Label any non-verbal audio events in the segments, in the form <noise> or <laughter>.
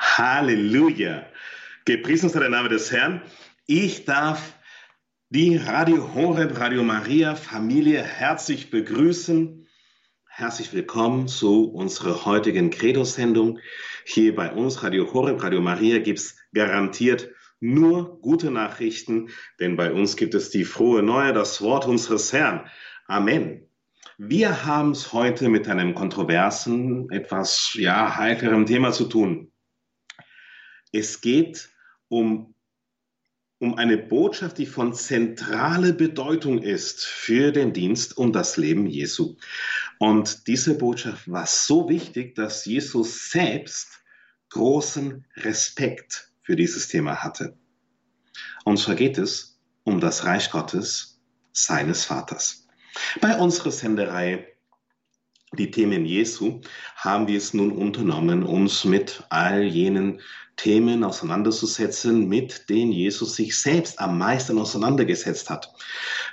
Halleluja. Gepriesen sei der Name des Herrn. Ich darf die Radio Horeb, Radio Maria Familie herzlich begrüßen. Herzlich willkommen zu unserer heutigen Credo-Sendung. Hier bei uns, Radio Horeb, Radio Maria, gibt es garantiert nur gute Nachrichten, denn bei uns gibt es die frohe Neue, das Wort unseres Herrn. Amen. Wir haben es heute mit einem kontroversen, etwas ja, heikleren Thema zu tun. Es geht um, um eine Botschaft, die von zentraler Bedeutung ist für den Dienst und das Leben Jesu. Und diese Botschaft war so wichtig, dass Jesus selbst großen Respekt für dieses Thema hatte. Und zwar geht es um das Reich Gottes seines Vaters. Bei unserer Sendereihe die Themen Jesu haben wir es nun unternommen, uns mit all jenen Themen auseinanderzusetzen, mit denen Jesus sich selbst am meisten auseinandergesetzt hat.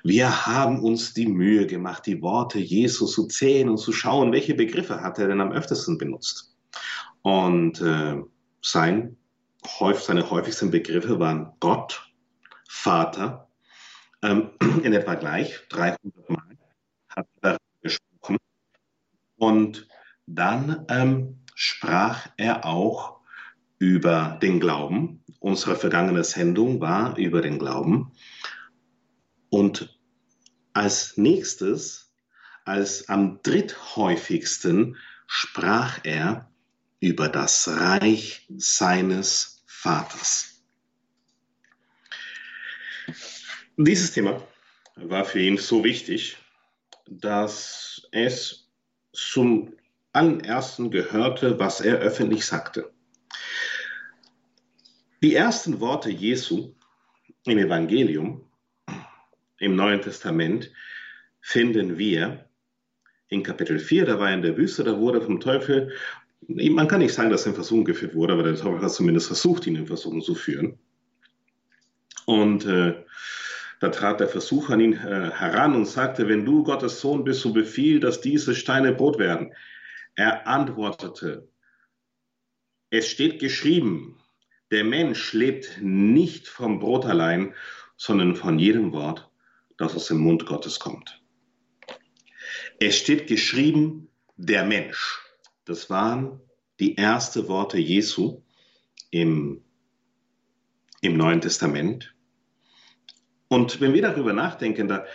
Wir haben uns die Mühe gemacht, die Worte Jesus zu zählen und zu schauen, welche Begriffe hat er denn am öftesten benutzt. Und äh, sein, seine häufigsten Begriffe waren Gott, Vater, ähm, <clears throat> in etwa gleich 300 Mal hat er. Und dann ähm, sprach er auch über den Glauben. Unsere vergangene Sendung war über den Glauben. Und als nächstes, als am dritthäufigsten, sprach er über das Reich seines Vaters. Dieses Thema war für ihn so wichtig, dass es zum allerersten gehörte, was er öffentlich sagte. Die ersten Worte Jesu im Evangelium, im Neuen Testament, finden wir in Kapitel 4, da war er in der Wüste, da wurde vom Teufel, man kann nicht sagen, dass er in Versuchung geführt wurde, aber der Teufel hat zumindest versucht, ihn in Versuchung zu führen. Und äh, da trat der Versucher an ihn äh, heran und sagte, wenn du Gottes Sohn bist, so befiehl, dass diese Steine Brot werden. Er antwortete, es steht geschrieben, der Mensch lebt nicht vom Brot allein, sondern von jedem Wort, das aus dem Mund Gottes kommt. Es steht geschrieben, der Mensch. Das waren die ersten Worte Jesu im, im Neuen Testament. Und wenn wir darüber nachdenken, da,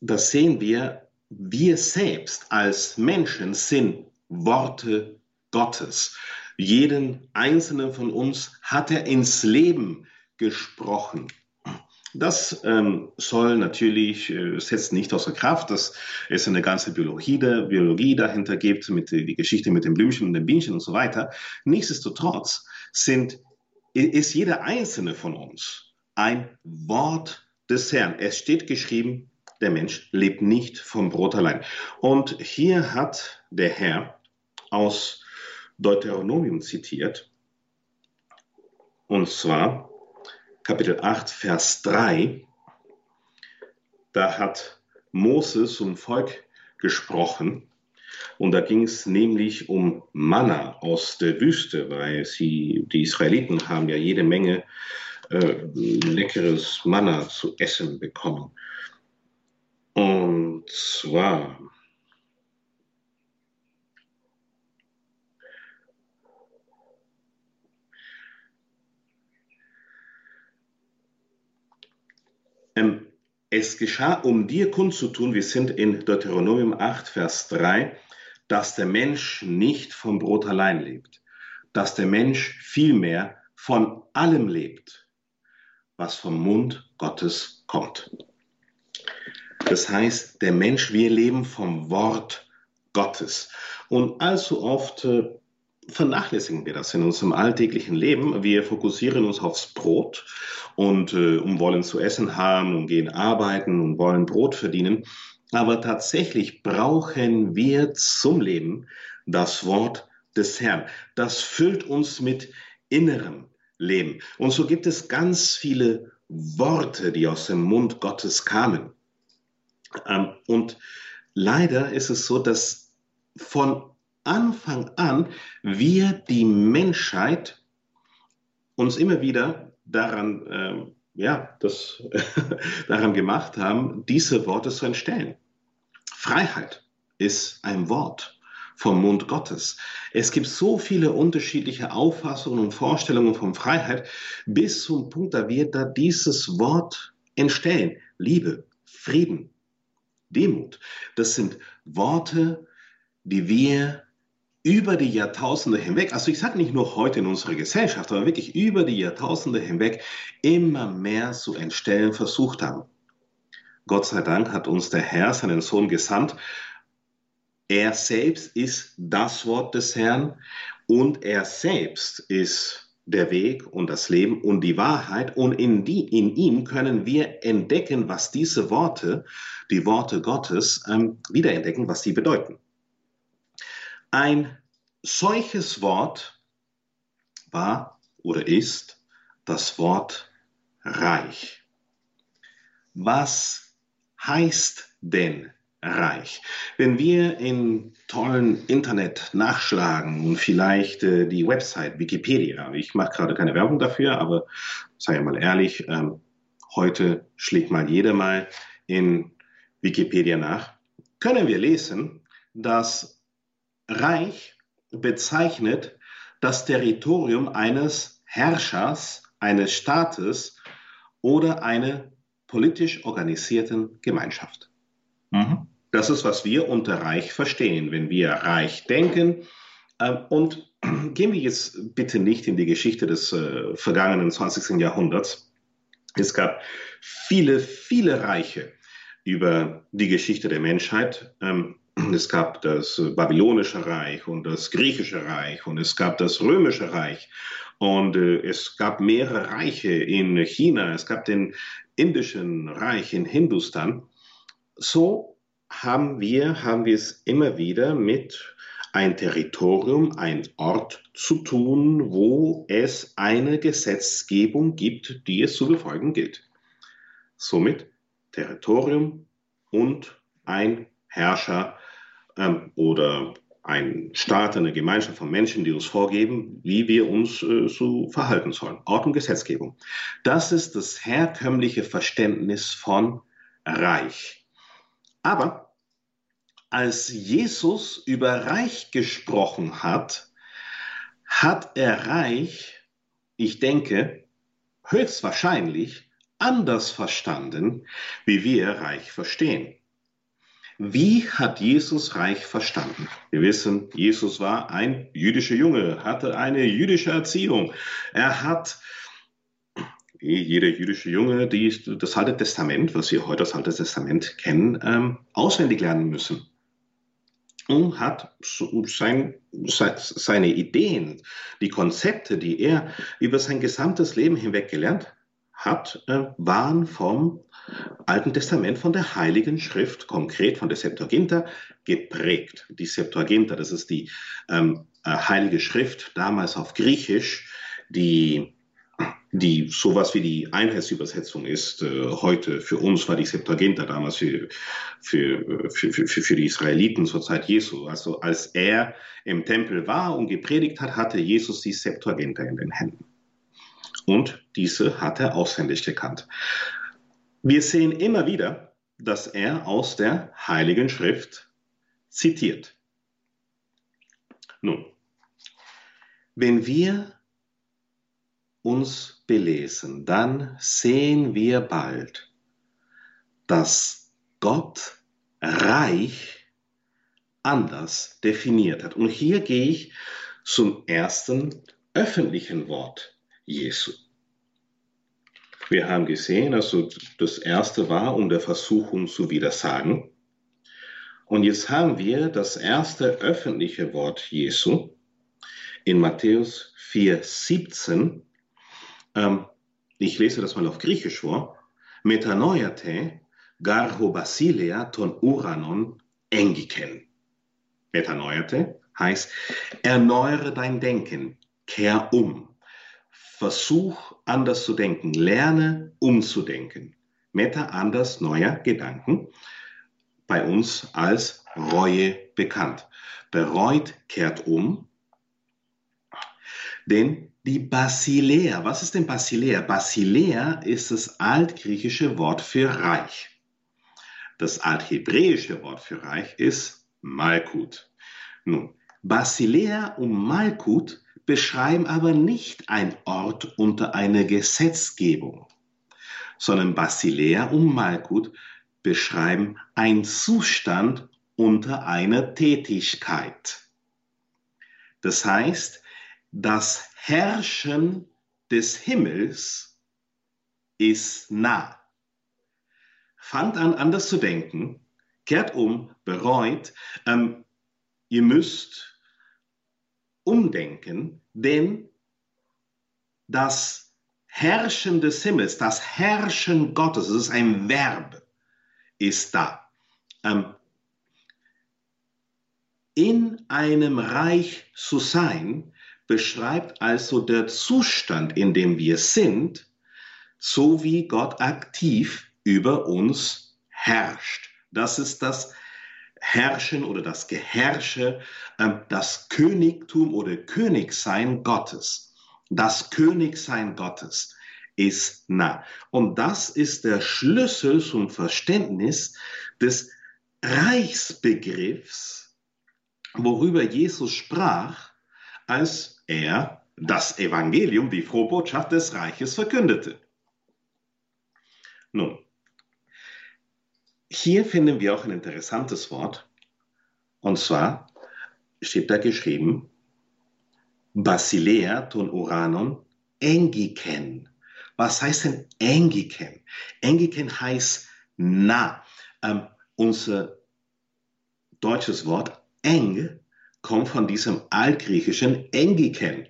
da sehen wir, wir selbst als Menschen sind Worte Gottes. Jeden einzelnen von uns hat er ins Leben gesprochen. Das ähm, soll natürlich, äh, setzt nicht außer Kraft, dass es eine ganze Biologie, der, Biologie dahinter gibt, mit die Geschichte mit dem Blümchen und dem Bienchen und so weiter. Nichtsdestotrotz sind, ist jeder einzelne von uns ein Wort des Herrn. Es steht geschrieben, der Mensch lebt nicht vom Brot allein. Und hier hat der Herr aus Deuteronomium zitiert, und zwar Kapitel 8, Vers 3. Da hat Moses zum Volk gesprochen und da ging es nämlich um Manna aus der Wüste, weil sie, die Israeliten haben ja jede Menge äh, leckeres Manna zu essen bekommen. Und zwar ähm, es geschah, um dir kundzutun, wir sind in Deuteronomium 8, Vers 3, dass der Mensch nicht vom Brot allein lebt, dass der Mensch vielmehr von allem lebt was vom Mund Gottes kommt. Das heißt, der Mensch, wir leben vom Wort Gottes. Und allzu oft äh, vernachlässigen wir das in unserem alltäglichen Leben. Wir fokussieren uns aufs Brot und äh, wollen zu essen haben und gehen arbeiten und wollen Brot verdienen. Aber tatsächlich brauchen wir zum Leben das Wort des Herrn. Das füllt uns mit innerem Leben. Und so gibt es ganz viele Worte, die aus dem Mund Gottes kamen. Ähm, und leider ist es so, dass von Anfang an wir die Menschheit uns immer wieder daran, äh, ja, das, <laughs> daran gemacht haben, diese Worte zu entstellen. Freiheit ist ein Wort vom Mund Gottes. Es gibt so viele unterschiedliche Auffassungen und Vorstellungen von Freiheit bis zum Punkt, da wir da dieses Wort entstellen. Liebe, Frieden, Demut. Das sind Worte, die wir über die Jahrtausende hinweg, also ich sage nicht nur heute in unserer Gesellschaft, aber wirklich über die Jahrtausende hinweg immer mehr zu entstellen versucht haben. Gott sei Dank hat uns der Herr seinen Sohn gesandt. Er selbst ist das Wort des Herrn und er selbst ist der Weg und das Leben und die Wahrheit. Und in, die, in ihm können wir entdecken, was diese Worte, die Worte Gottes, ähm, wiederentdecken, was sie bedeuten. Ein solches Wort war oder ist das Wort reich. Was heißt denn reich? Wenn wir in tollen Internet nachschlagen und vielleicht äh, die Website Wikipedia, ich mache gerade keine Werbung dafür, aber sei mal ehrlich, ähm, heute schlägt mal jeder mal in Wikipedia nach, können wir lesen, dass Reich bezeichnet das Territorium eines Herrschers, eines Staates oder einer politisch organisierten Gemeinschaft. Mhm. Das ist, was wir unter Reich verstehen, wenn wir Reich denken. Ähm, und <clears throat> gehen wir jetzt bitte nicht in die Geschichte des äh, vergangenen 20. Jahrhunderts. Es gab viele, viele Reiche über die Geschichte der Menschheit. Ähm, es gab das babylonische Reich und das griechische Reich und es gab das römische Reich und äh, es gab mehrere Reiche in China, es gab den indischen Reich in Hindustan. So haben wir, haben wir es immer wieder mit ein Territorium, ein Ort zu tun, wo es eine Gesetzgebung gibt, die es zu befolgen gilt. Somit Territorium und ein Herrscher ähm, oder ein Staat, eine Gemeinschaft von Menschen, die uns vorgeben, wie wir uns äh, so verhalten sollen. Ort und Gesetzgebung. Das ist das herkömmliche Verständnis von Reich. Aber als Jesus über Reich gesprochen hat, hat er Reich, ich denke, höchstwahrscheinlich anders verstanden, wie wir Reich verstehen. Wie hat Jesus Reich verstanden? Wir wissen, Jesus war ein jüdischer Junge, hatte eine jüdische Erziehung. Er hat wie jeder jüdische Junge die, das Alte Testament, was wir heute als Altes Testament kennen, ähm, auswendig lernen müssen. Und hat sein, seine Ideen, die Konzepte, die er über sein gesamtes Leben hinweg gelernt hat, äh, waren vom Alten Testament von der Heiligen Schrift, konkret von der Septuaginta, geprägt. Die Septuaginta, das ist die ähm, äh, Heilige Schrift, damals auf Griechisch, die, die sowas wie die Einheitsübersetzung ist. Äh, heute für uns war die Septuaginta damals für, für, für, für, für die Israeliten zur Zeit Jesu. Also als er im Tempel war und gepredigt hat, hatte Jesus die Septuaginta in den Händen. Und diese hat er auswendig gekannt. Wir sehen immer wieder, dass er aus der Heiligen Schrift zitiert. Nun, wenn wir uns belesen, dann sehen wir bald, dass Gott reich anders definiert hat. Und hier gehe ich zum ersten öffentlichen Wort Jesu. Wir haben gesehen, also das erste war, um der Versuchung zu widersagen. Und jetzt haben wir das erste öffentliche Wort Jesu in Matthäus 4, 17. Ähm, ich lese das mal auf Griechisch vor. Metanoiate garho basileia ton uranon engiken. Metanoiate heißt, erneuere dein Denken, kehr um. Versuch anders zu denken, lerne umzudenken. Meta anders neuer Gedanken bei uns als Reue bekannt. Bereut, kehrt um. Denn die Basilea, was ist denn Basilea? Basilea ist das altgriechische Wort für Reich. Das althebräische Wort für Reich ist Malkut. Nun, Basilea und Malkut beschreiben aber nicht ein Ort unter einer Gesetzgebung, sondern Basilea und Malkut beschreiben ein Zustand unter einer Tätigkeit. Das heißt, das Herrschen des Himmels ist nah. Fangt an, anders zu denken, kehrt um, bereut. Ähm, ihr müsst umdenken, denn das Herrschen des Himmels, das Herrschen Gottes, das ist ein Verb, ist da. Ähm, in einem Reich zu sein, beschreibt also der Zustand, in dem wir sind, so wie Gott aktiv über uns herrscht. Das ist das Herrschen oder das Geherrsche, ähm, das Königtum oder Königsein Gottes. Das Königsein Gottes ist nah. Und das ist der Schlüssel zum Verständnis des Reichsbegriffs, worüber Jesus sprach, als er das Evangelium, die frohe Botschaft des Reiches verkündete. Nun, hier finden wir auch ein interessantes Wort. Und zwar steht da geschrieben, Basilea ton Uranon engiken. Was heißt denn engiken? Engiken heißt nah. Ähm, unser deutsches Wort eng kommt von diesem altgriechischen engiken.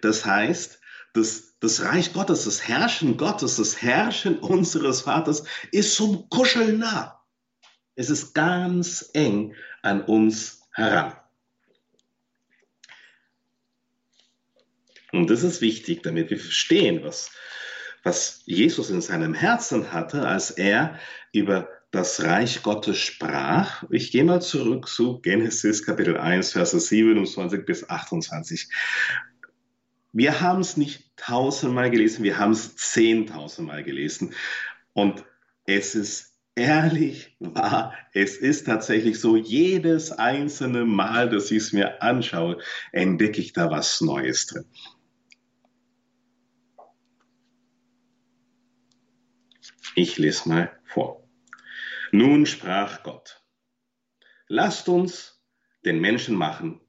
Das heißt, das, das Reich Gottes, das Herrschen Gottes, das Herrschen unseres Vaters ist zum Kuscheln nah. Es ist ganz eng an uns heran. Und das ist wichtig, damit wir verstehen, was, was Jesus in seinem Herzen hatte, als er über das Reich Gottes sprach. Ich gehe mal zurück zu Genesis Kapitel 1, Verse 27 bis 28. Wir haben es nicht tausendmal gelesen, wir haben es zehntausendmal gelesen. Und es ist ehrlich wahr, es ist tatsächlich so, jedes einzelne Mal, dass ich es mir anschaue, entdecke ich da was Neues drin. Ich lese mal vor. Nun sprach Gott, lasst uns den Menschen machen,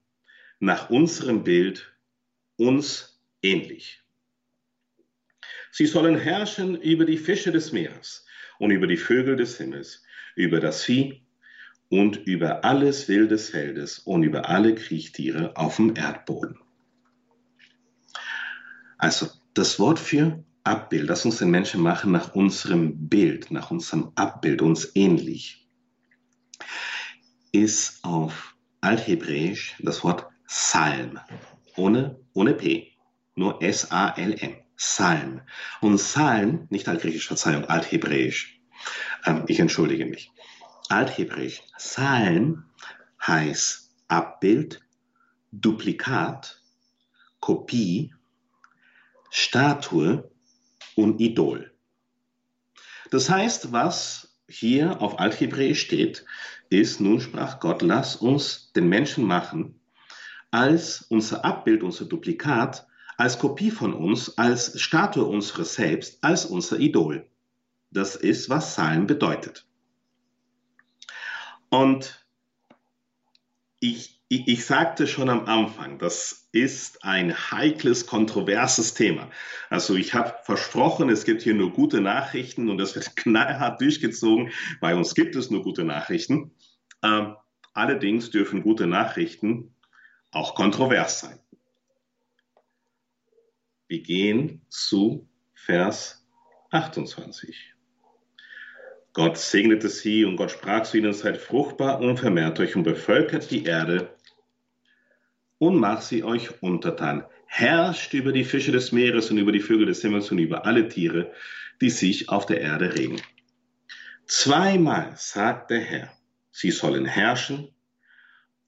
nach unserem Bild, uns ähnlich. Sie sollen herrschen über die Fische des Meeres und über die Vögel des Himmels, über das Vieh und über alles Wild des Feldes und über alle Kriechtiere auf dem Erdboden. Also das Wort für Abbild, lass uns den Menschen machen nach unserem Bild, nach unserem Abbild, uns ähnlich, ist auf Althebräisch das Wort Psalm, ohne, ohne P, nur S-A-L-M. Psalm. Und Psalm, nicht altgriechisch, Verzeihung, althebräisch. Ähm, ich entschuldige mich. Althebräisch. Psalm heißt Abbild, Duplikat, Kopie, Statue und Idol. Das heißt, was hier auf Althebräisch steht, ist, nun sprach Gott, lass uns den Menschen machen, als unser Abbild, unser Duplikat, als Kopie von uns, als Statue unseres Selbst, als unser Idol. Das ist, was Psalm bedeutet. Und ich, ich, ich, sagte schon am Anfang, das ist ein heikles, kontroverses Thema. Also ich habe versprochen, es gibt hier nur gute Nachrichten und das wird <laughs> knallhart durchgezogen. Bei uns gibt es nur gute Nachrichten. Ähm, allerdings dürfen gute Nachrichten auch kontrovers sein. Wir gehen zu Vers 28. Gott segnete sie und Gott sprach zu ihnen, seid fruchtbar und vermehrt euch und bevölkert die Erde und macht sie euch untertan. Herrscht über die Fische des Meeres und über die Vögel des Himmels und über alle Tiere, die sich auf der Erde regen. Zweimal sagt der Herr, sie sollen herrschen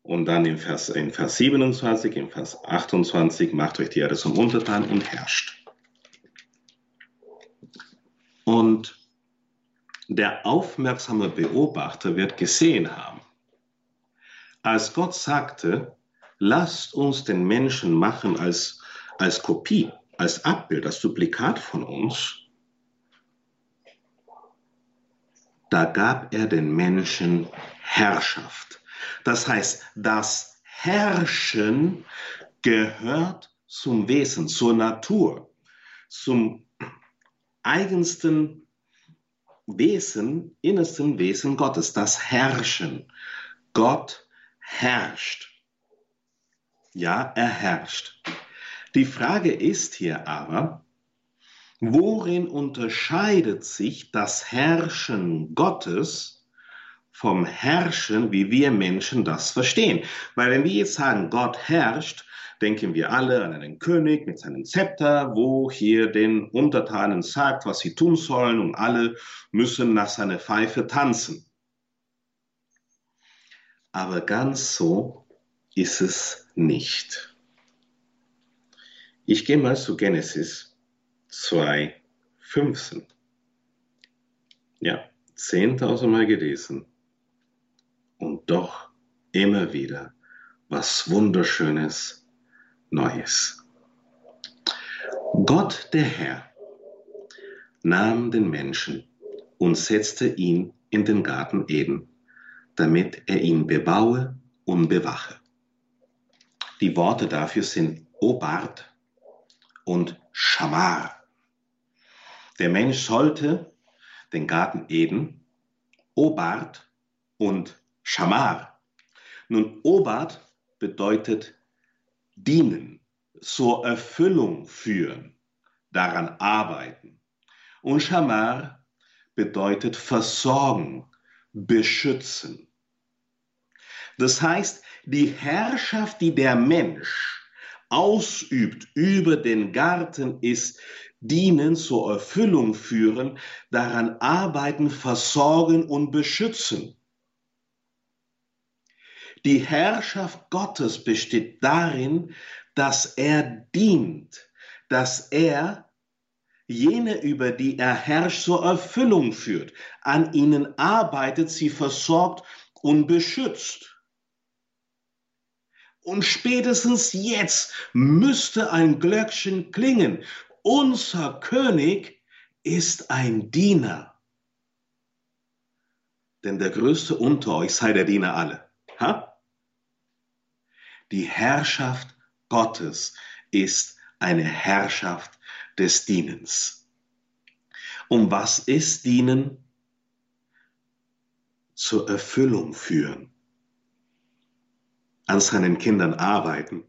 Und dann in Vers, in Vers 27, in Vers 28, macht euch die Erde zum Untertan und herrscht. Und der aufmerksame Beobachter wird gesehen haben, als Gott sagte, lasst uns den Menschen machen als, als Kopie, als Abbild, als Duplikat von uns, da gab er den Menschen Herrschaft. Das heißt, das Herrschen gehört zum Wesen, zur Natur, zum eigensten Wesen, innersten Wesen Gottes, das Herrschen. Gott herrscht. Ja, er herrscht. Die Frage ist hier aber, worin unterscheidet sich das Herrschen Gottes vom Herrschen, wie wir Menschen das verstehen? Weil wenn wir jetzt sagen, Gott herrscht, denken wir alle an einen König mit seinem Zepter, wo hier den Untertanen sagt, was sie tun sollen und alle müssen nach seiner Pfeife tanzen. Aber ganz so ist es nicht. Ich gehe mal zu Genesis 2, 15. Ja, 10.000 Mal gelesen. Und doch immer wieder was Wunderschönes, Neues. Gott der Herr nahm den Menschen und setzte ihn in den Garten Eden damit er ihn bebaue und bewache. Die Worte dafür sind Obart und Schamar. Der Mensch sollte den Garten Eden, Obart und Schamar. Nun, Obart bedeutet dienen, zur Erfüllung führen, daran arbeiten. Und Schamar bedeutet versorgen, beschützen. Das heißt, die Herrschaft, die der Mensch ausübt über den Garten, ist dienen, zur Erfüllung führen, daran arbeiten, versorgen und beschützen. Die Herrschaft Gottes besteht darin, dass er dient, dass er jene, über die er herrscht, zur Erfüllung führt, an ihnen arbeitet, sie versorgt und beschützt. Und spätestens jetzt müsste ein Glöckchen klingen. Unser König ist ein Diener. Denn der Größte unter euch sei der Diener alle. Ha? Die Herrschaft Gottes ist eine Herrschaft des Dienens. Und was ist Dienen? Zur Erfüllung führen. An seinen Kindern arbeiten.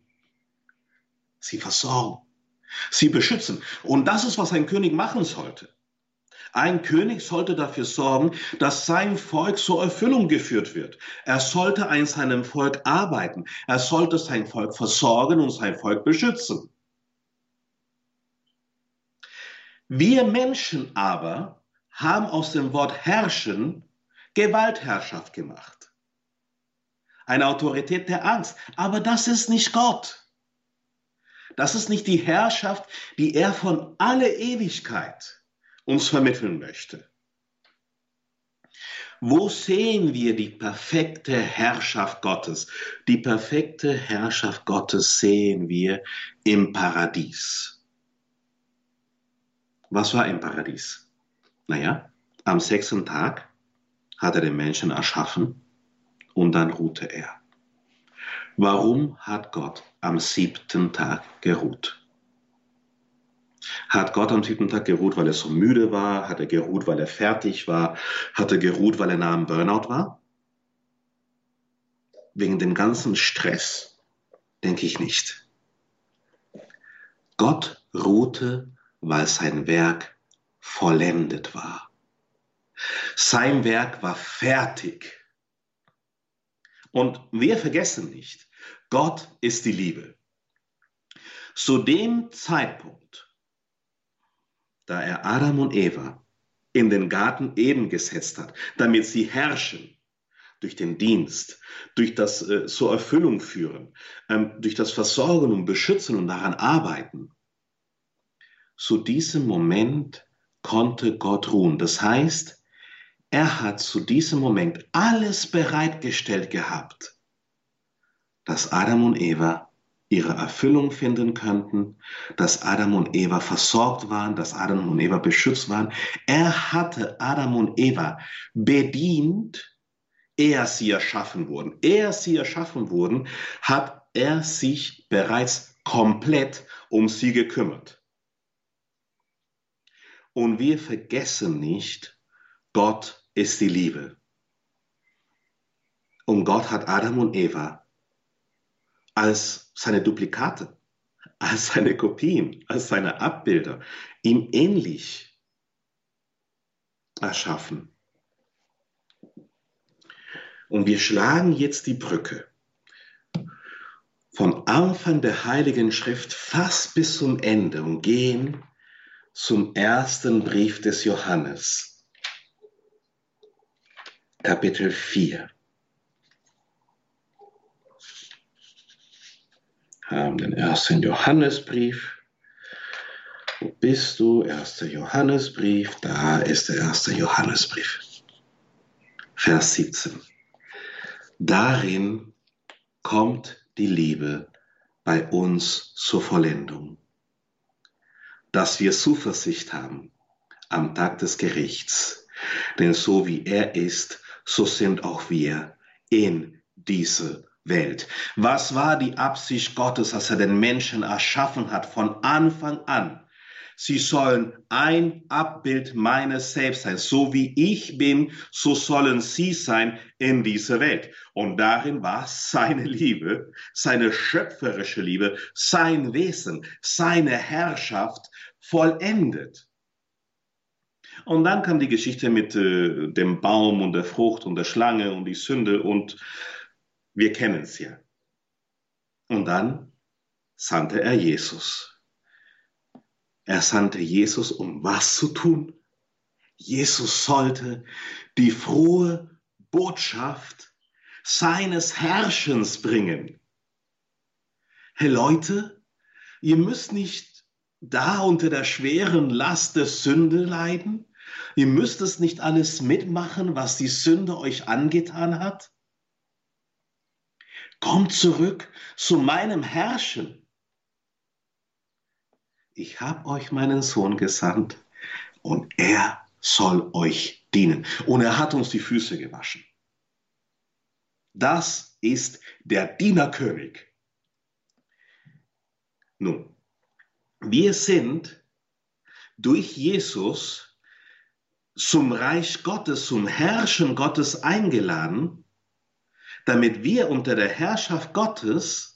Sie versorgen. Sie beschützen. Und das ist, was ein König machen sollte. Ein König sollte dafür sorgen, dass sein Volk zur Erfüllung geführt wird. Er sollte an seinem Volk arbeiten. Er sollte sein Volk versorgen und sein Volk beschützen. Wir Menschen aber haben aus dem Wort herrschen Gewaltherrschaft gemacht. Eine Autorität der Angst. Aber das ist nicht Gott. Das ist nicht die Herrschaft, die er von aller Ewigkeit uns vermitteln möchte. Wo sehen wir die perfekte Herrschaft Gottes? Die perfekte Herrschaft Gottes sehen wir im Paradies. Was war im Paradies? Naja, am sechsten Tag hat er den Menschen erschaffen und dann ruhte er. Warum hat Gott am siebten Tag geruht? Hat Gott am siebten Tag geruht, weil er so müde war? Hat er geruht, weil er fertig war? Hat er geruht, weil er nah am Burnout war? Wegen dem ganzen Stress? Denke ich nicht. Gott ruhte weil sein Werk vollendet war. Sein Werk war fertig. Und wir vergessen nicht, Gott ist die Liebe. Zu dem Zeitpunkt, da er Adam und Eva in den Garten Eden gesetzt hat, damit sie herrschen, durch den Dienst, durch das äh, zur Erfüllung führen, ähm, durch das Versorgen und Beschützen und daran arbeiten. Zu diesem Moment konnte Gott ruhen. Das heißt, er hat zu diesem Moment alles bereitgestellt gehabt, dass Adam und Eva ihre Erfüllung finden könnten, dass Adam und Eva versorgt waren, dass Adam und Eva beschützt waren. Er hatte Adam und Eva bedient, ehe sie erschaffen wurden. Ehe sie erschaffen wurden, hat er sich bereits komplett um sie gekümmert. Und wir vergessen nicht, Gott ist die Liebe. Und Gott hat Adam und Eva als seine Duplikate, als seine Kopien, als seine Abbilder ihm ähnlich erschaffen. Und wir schlagen jetzt die Brücke vom Anfang der Heiligen Schrift fast bis zum Ende und gehen zum ersten Brief des Johannes, Kapitel 4. Haben den ersten Johannesbrief. Wo bist du? Erster Johannesbrief. Da ist der erste Johannesbrief. Vers 17. Darin kommt die Liebe bei uns zur Vollendung dass wir Zuversicht haben am Tag des Gerichts. Denn so wie er ist, so sind auch wir in diese Welt. Was war die Absicht Gottes, als er den Menschen erschaffen hat von Anfang an? Sie sollen ein Abbild meines Selbst sein. So wie ich bin, so sollen sie sein in dieser Welt. Und darin war seine Liebe, seine schöpferische Liebe, sein Wesen, seine Herrschaft vollendet. Und dann kam die Geschichte mit äh, dem Baum und der Frucht und der Schlange und die Sünde und wir kennen es ja. Und dann sandte er Jesus. Er sandte Jesus, um was zu tun? Jesus sollte die frohe Botschaft seines Herrschens bringen. Hey Leute, ihr müsst nicht da unter der schweren Last der Sünde leiden. Ihr müsst es nicht alles mitmachen, was die Sünde euch angetan hat. Kommt zurück zu meinem Herrschen ich habe euch meinen Sohn gesandt und er soll euch dienen. Und er hat uns die Füße gewaschen. Das ist der Dienerkönig. Nun, wir sind durch Jesus zum Reich Gottes, zum Herrschen Gottes eingeladen, damit wir unter der Herrschaft Gottes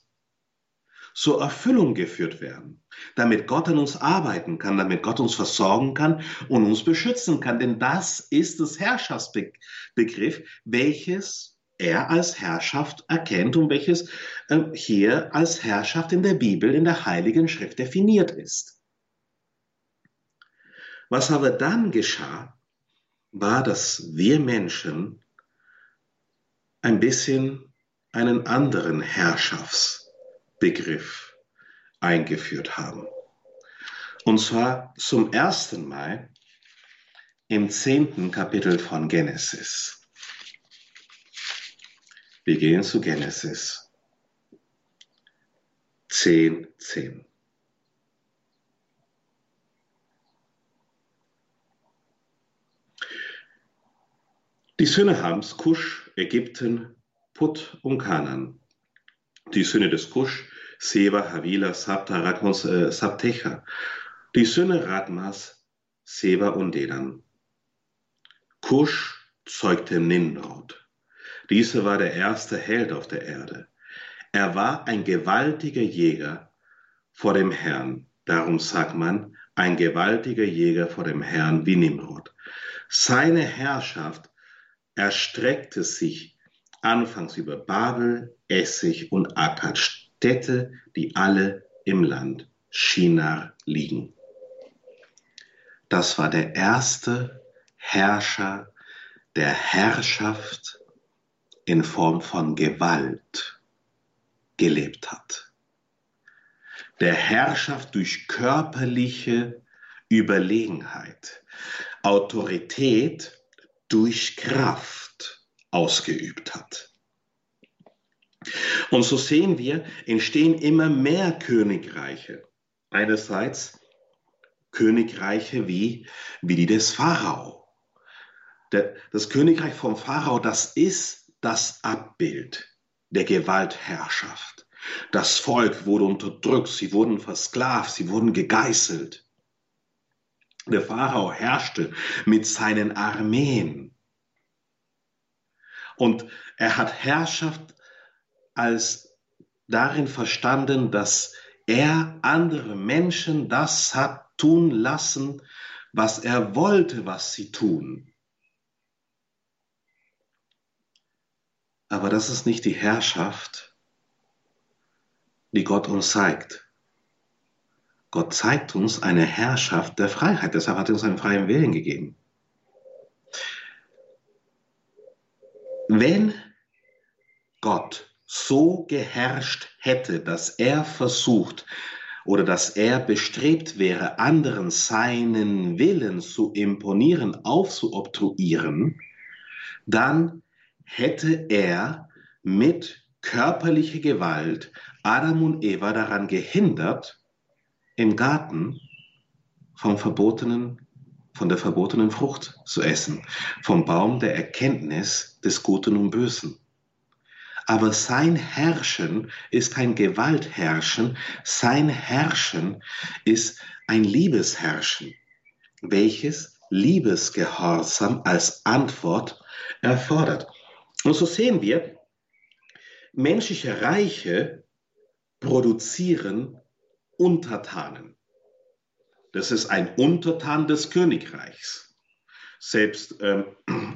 zur Erfüllung geführt werden, damit Gott an uns arbeiten kann, damit Gott uns versorgen kann und uns beschützen kann. Denn das ist das Herrschaftsbegriff, welches er als Herrschaft erkennt und welches äh, hier als Herrschaft in der Bibel, in der Heiligen Schrift definiert ist. Was aber dann geschah, war, dass wir Menschen ein bisschen einen anderen Herrschafts Begriff eingeführt haben. Und zwar zum ersten Mal im zehnten Kapitel von Genesis. Wir gehen zu Genesis 10, 10. Die Söhne Hams, Kusch, Ägypten, Put und Kanan die Söhne des Kusch, Seba, Havila, Sabta, Radmos, äh, Sabtecha, die Söhne Radmas, Seba und Dedan. Kusch zeugte Nimrod. Dieser war der erste Held auf der Erde. Er war ein gewaltiger Jäger vor dem Herrn. Darum sagt man, ein gewaltiger Jäger vor dem Herrn wie Nimrod. Seine Herrschaft erstreckte sich anfangs über Babel, Essig und Akkad, Städte, die alle im Land Shinar liegen. Das war der erste Herrscher der Herrschaft in Form von Gewalt gelebt hat. Der Herrschaft durch körperliche Überlegenheit, Autorität durch Kraft ausgeübt hat. Und so sehen wir, entstehen immer mehr Königreiche. Einerseits Königreiche wie, wie die des Pharao. das Königreich vom Pharao, das ist das Abbild der Gewaltherrschaft. Das Volk wurde unterdrückt, sie wurden versklavt, sie wurden gegeißelt. Der Pharao herrschte mit seinen Armeen. Und er hat Herrschaft als darin verstanden, dass er andere Menschen das hat tun lassen, was er wollte, was sie tun. Aber das ist nicht die Herrschaft, die Gott uns zeigt. Gott zeigt uns eine Herrschaft der Freiheit. Deshalb hat er uns einen freien Willen gegeben. Wenn Gott so geherrscht hätte, dass er versucht oder dass er bestrebt wäre, anderen seinen Willen zu imponieren, aufzuobtruieren, dann hätte er mit körperlicher Gewalt Adam und Eva daran gehindert, im Garten vom verbotenen, von der verbotenen Frucht zu essen, vom Baum der Erkenntnis des Guten und Bösen. Aber sein Herrschen ist kein Gewaltherrschen, sein Herrschen ist ein Liebesherrschen, welches Liebesgehorsam als Antwort erfordert. Und so sehen wir, menschliche Reiche produzieren Untertanen. Das ist ein Untertan des Königreichs selbst ähm,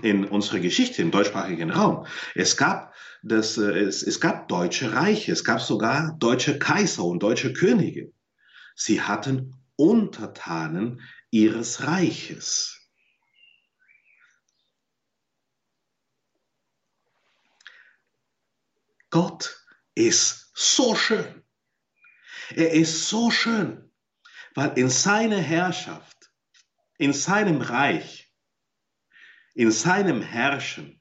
in unserer Geschichte im deutschsprachigen Raum. Es gab, das, äh, es, es gab deutsche Reiche, es gab sogar deutsche Kaiser und deutsche Könige. Sie hatten Untertanen ihres Reiches. Gott ist so schön. Er ist so schön, weil in seiner Herrschaft, in seinem Reich, in seinem Herrschen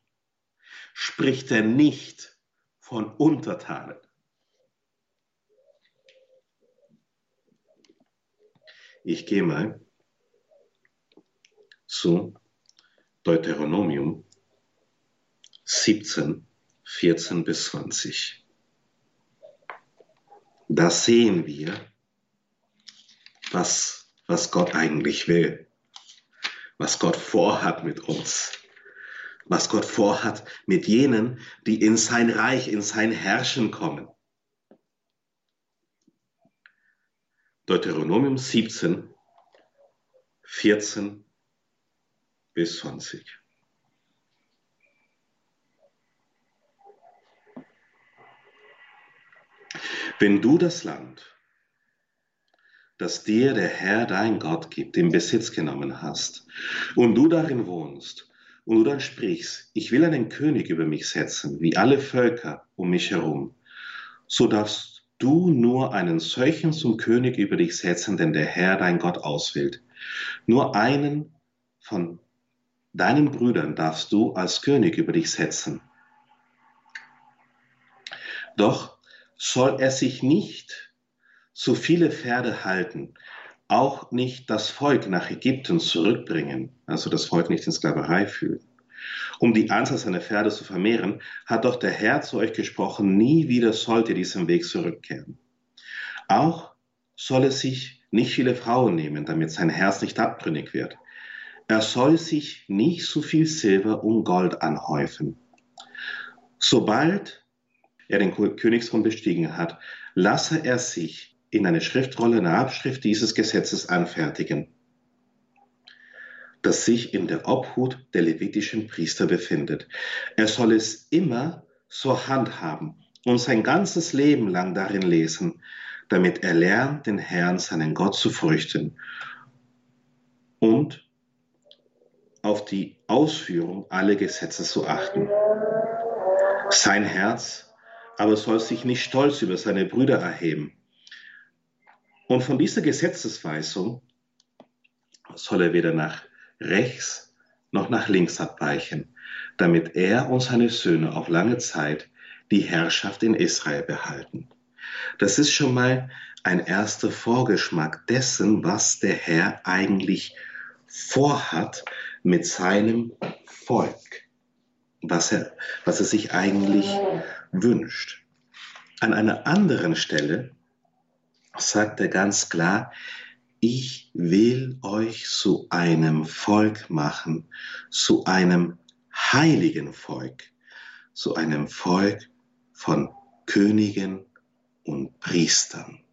spricht er nicht von Untertanen. Ich gehe mal zu Deuteronomium 17, 14 bis 20. Da sehen wir, was, was Gott eigentlich will was Gott vorhat mit uns, was Gott vorhat mit jenen, die in sein Reich, in sein Herrschen kommen. Deuteronomium 17, 14 bis 20. Wenn du das Land, das dir der Herr dein Gott gibt, in Besitz genommen hast, und du darin wohnst, und du dann sprichst, ich will einen König über mich setzen, wie alle Völker um mich herum, so darfst du nur einen solchen zum König über dich setzen, den der Herr dein Gott auswählt. Nur einen von deinen Brüdern darfst du als König über dich setzen. Doch soll er sich nicht so viele Pferde halten, auch nicht das Volk nach Ägypten zurückbringen, also das Volk nicht in Sklaverei führen. Um die Anzahl seiner Pferde zu vermehren, hat doch der Herr zu euch gesprochen, nie wieder sollt ihr diesen Weg zurückkehren. Auch soll es sich nicht viele Frauen nehmen, damit sein Herz nicht abtrünnig wird. Er soll sich nicht so viel Silber und Gold anhäufen. Sobald er den Königsthron bestiegen hat, lasse er sich in eine Schriftrolle eine Abschrift dieses Gesetzes anfertigen, das sich in der Obhut der levitischen Priester befindet. Er soll es immer zur Hand haben und sein ganzes Leben lang darin lesen, damit er lernt, den Herrn, seinen Gott zu fürchten und auf die Ausführung aller Gesetze zu achten. Sein Herz aber soll sich nicht stolz über seine Brüder erheben. Und von dieser Gesetzesweisung soll er weder nach rechts noch nach links abweichen, damit er und seine Söhne auf lange Zeit die Herrschaft in Israel behalten. Das ist schon mal ein erster Vorgeschmack dessen, was der Herr eigentlich vorhat mit seinem Volk, was er, was er sich eigentlich wünscht. An einer anderen Stelle sagt er ganz klar, ich will euch zu einem Volk machen, zu einem heiligen Volk, zu einem Volk von Königen und Priestern.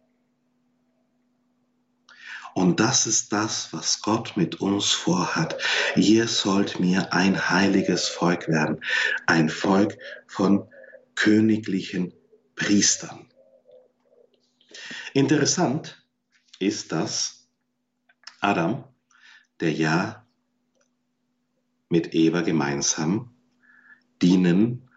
Und das ist das, was Gott mit uns vorhat. Ihr sollt mir ein heiliges Volk werden, ein Volk von königlichen Priestern. Interessant ist, dass Adam, der ja mit Eva gemeinsam dienen,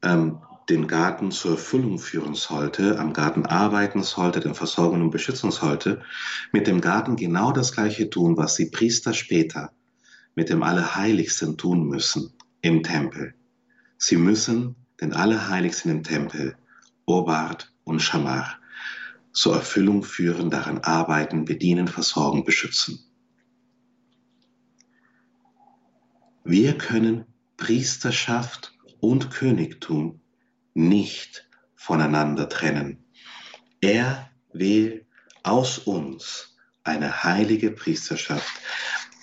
ähm, den Garten zur Erfüllung führen sollte, am Garten arbeiten sollte, den versorgen und beschützen sollte, mit dem Garten genau das gleiche tun, was die Priester später mit dem Allerheiligsten tun müssen im Tempel. Sie müssen den Allerheiligsten im Tempel, Obart und Schamar, zur Erfüllung führen, daran arbeiten, bedienen, versorgen, beschützen. Wir können Priesterschaft und Königtum nicht voneinander trennen. Er will aus uns eine heilige Priesterschaft,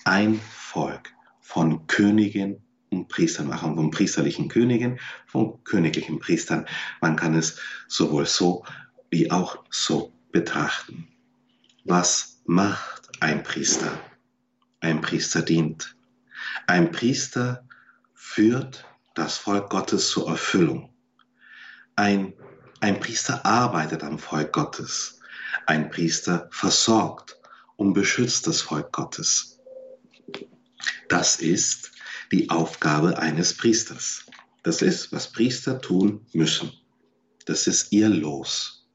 ein Volk von Königen und Priestern machen, von priesterlichen Königen, von königlichen Priestern. Man kann es sowohl so wie auch so betrachten. Was macht ein Priester? Ein Priester dient. Ein Priester führt das Volk Gottes zur Erfüllung. Ein, ein Priester arbeitet am Volk Gottes. Ein Priester versorgt und beschützt das Volk Gottes. Das ist die Aufgabe eines Priesters. Das ist, was Priester tun müssen. Das ist ihr Los.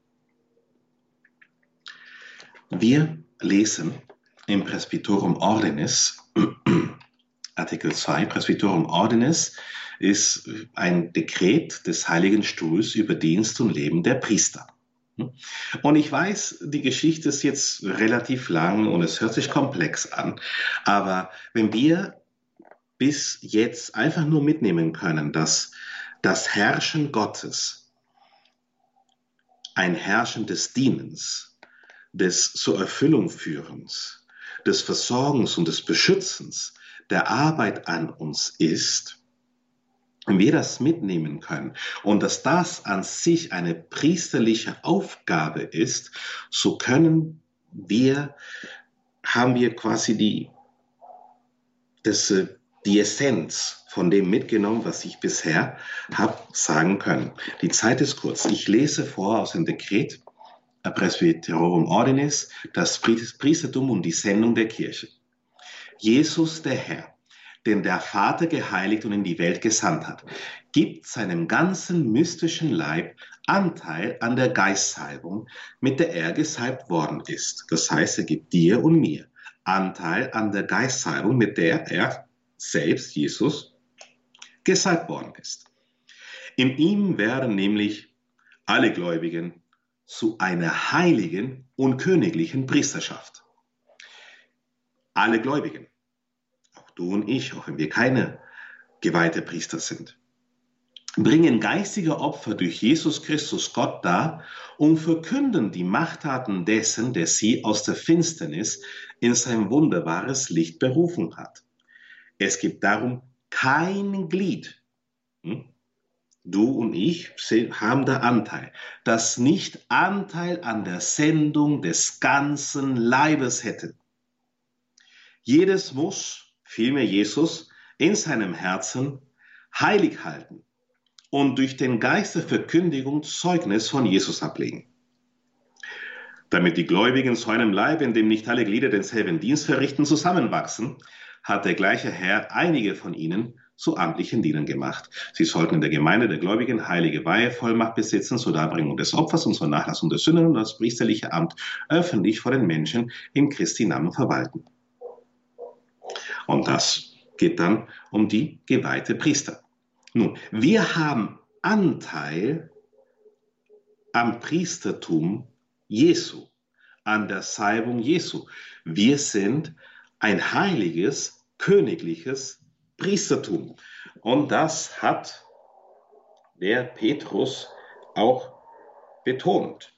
Wir lesen im Presbyterum Ordinis, <clears throat> Artikel 2, Presbyterum Ordinis ist ein Dekret des Heiligen Stuhls über Dienst und Leben der Priester. Und ich weiß, die Geschichte ist jetzt relativ lang und es hört sich komplex an, aber wenn wir bis jetzt einfach nur mitnehmen können, dass das Herrschen Gottes ein Herrschen des Dienens, des zur Erfüllung führens, des Versorgens und des Beschützens, der Arbeit an uns ist, wir das mitnehmen können und dass das an sich eine priesterliche Aufgabe ist, so können wir, haben wir quasi die, das, äh, die Essenz von dem mitgenommen, was ich bisher habe sagen können. Die Zeit ist kurz. Ich lese vor aus dem Dekret Presbyterorum Ordinis, das Priestertum und die Sendung der Kirche. Jesus der Herr den der Vater geheiligt und in die Welt gesandt hat, gibt seinem ganzen mystischen Leib Anteil an der Geistsalbung, mit der er gesalbt worden ist. Das heißt, er gibt dir und mir Anteil an der Geistsalbung, mit der er selbst, Jesus, gesalbt worden ist. In ihm werden nämlich alle Gläubigen zu einer heiligen und königlichen Priesterschaft. Alle Gläubigen du und ich, auch wenn wir keine geweihte Priester sind, bringen geistige Opfer durch Jesus Christus Gott dar und verkünden die Machttaten dessen, der sie aus der Finsternis in sein wunderbares Licht berufen hat. Es gibt darum kein Glied. Hm? Du und ich haben da Anteil, das nicht Anteil an der Sendung des ganzen Leibes hätte. Jedes muss vielmehr Jesus in seinem Herzen heilig halten und durch den Geist der Verkündigung Zeugnis von Jesus ablegen. Damit die Gläubigen zu einem Leib, in dem nicht alle Glieder denselben Dienst verrichten, zusammenwachsen, hat der gleiche Herr einige von ihnen zu amtlichen Dienern gemacht. Sie sollten in der Gemeinde der Gläubigen heilige Weihevollmacht besitzen zur Darbringung des Opfers und zur Nachlassung der Sünden und das priesterliche Amt öffentlich vor den Menschen im Christi Namen verwalten. Und das geht dann um die geweihte Priester. Nun, wir haben Anteil am Priestertum Jesu, an der Salbung Jesu. Wir sind ein heiliges, königliches Priestertum. Und das hat der Petrus auch betont.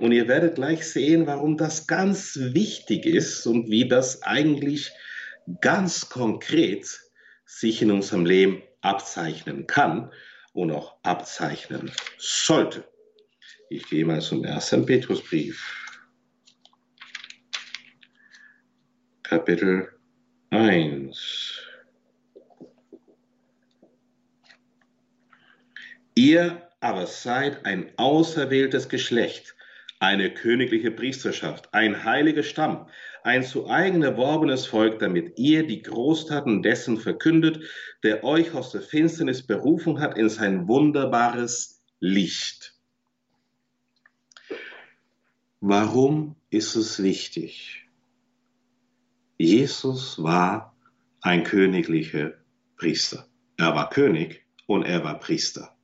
Und ihr werdet gleich sehen, warum das ganz wichtig ist und wie das eigentlich ganz konkret sich in unserem Leben abzeichnen kann und auch abzeichnen sollte. Ich gehe mal zum ersten Petrusbrief. Kapitel 1. Ihr aber seid ein auserwähltes Geschlecht, eine königliche Priesterschaft, ein heiliger Stamm, ein zu eigen erworbenes Volk, damit ihr die Großtaten dessen verkündet, der euch aus der Finsternis berufen hat in sein wunderbares Licht. Warum ist es wichtig? Jesus war ein königlicher Priester. Er war König und er war Priester.